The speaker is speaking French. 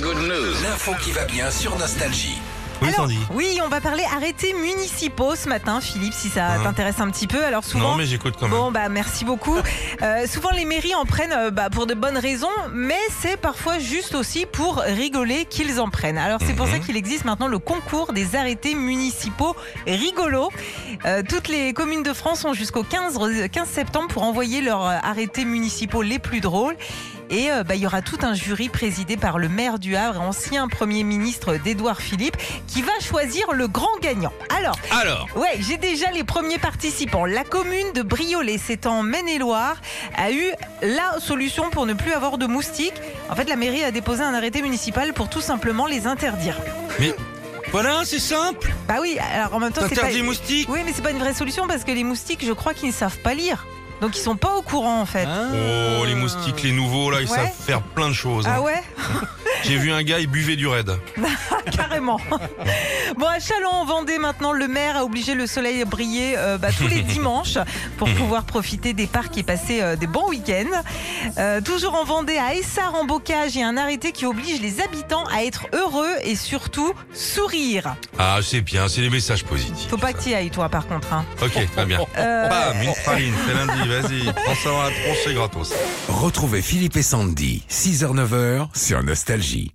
good news. L'info qui va bien sur Nostalgie. Oui, Alors, Sandy. oui, on va parler arrêtés municipaux ce matin, Philippe, si ça t'intéresse un petit peu. Alors souvent. Non, mais j'écoute quand même. Bon, bah merci beaucoup. Euh, souvent, les mairies en prennent euh, bah, pour de bonnes raisons, mais c'est parfois juste aussi pour rigoler qu'ils en prennent. Alors, c'est pour Mhm. ça qu'il existe maintenant le concours des arrêtés municipaux rigolos. Euh, toutes les communes de France ont jusqu'au 15, re- 15 septembre pour envoyer leurs arrêtés municipaux les plus drôles. Et euh, bah, il y aura tout un jury présidé par le maire du Havre, ancien Premier ministre d'Édouard Philippe, qui va choisir le grand gagnant. Alors, Alors, Ouais, j'ai déjà les premiers participants. La commune de Briolet, c'est en Maine-et-Loire, a eu la solution pour ne plus avoir de moustiques. En fait, la mairie a déposé un arrêté municipal pour tout simplement les interdire. voilà, c'est simple. Bah oui, alors en même temps, c'est pas... Moustiques. Oui, mais c'est pas une vraie solution parce que les moustiques, je crois qu'ils ne savent pas lire. Donc ils sont pas au courant en fait. Oh, les moustiques, les nouveaux, là, ils Ouais. savent faire plein de choses. hein. Ah ouais J'ai vu un gars, il buvait du raid. Carrément. Bon, à Chalon, en Vendée, maintenant, le maire a obligé le soleil à briller euh, bah, tous les dimanches pour pouvoir profiter des parcs et passer euh, des bons week-ends. Euh, toujours en Vendée, à Essar, en Bocage, il y a un arrêté qui oblige les habitants à être heureux et surtout sourire. Ah, c'est bien, c'est les messages positifs. Faut pas que tu y ailles, toi, par contre. hein. Ok, très bien. Euh, Bam, une farine, c'est lundi, vas-y, prends ça dans la tronche, c'est gratos. Retrouvez Philippe et Sandy, 6h-9h sur Nostalgie.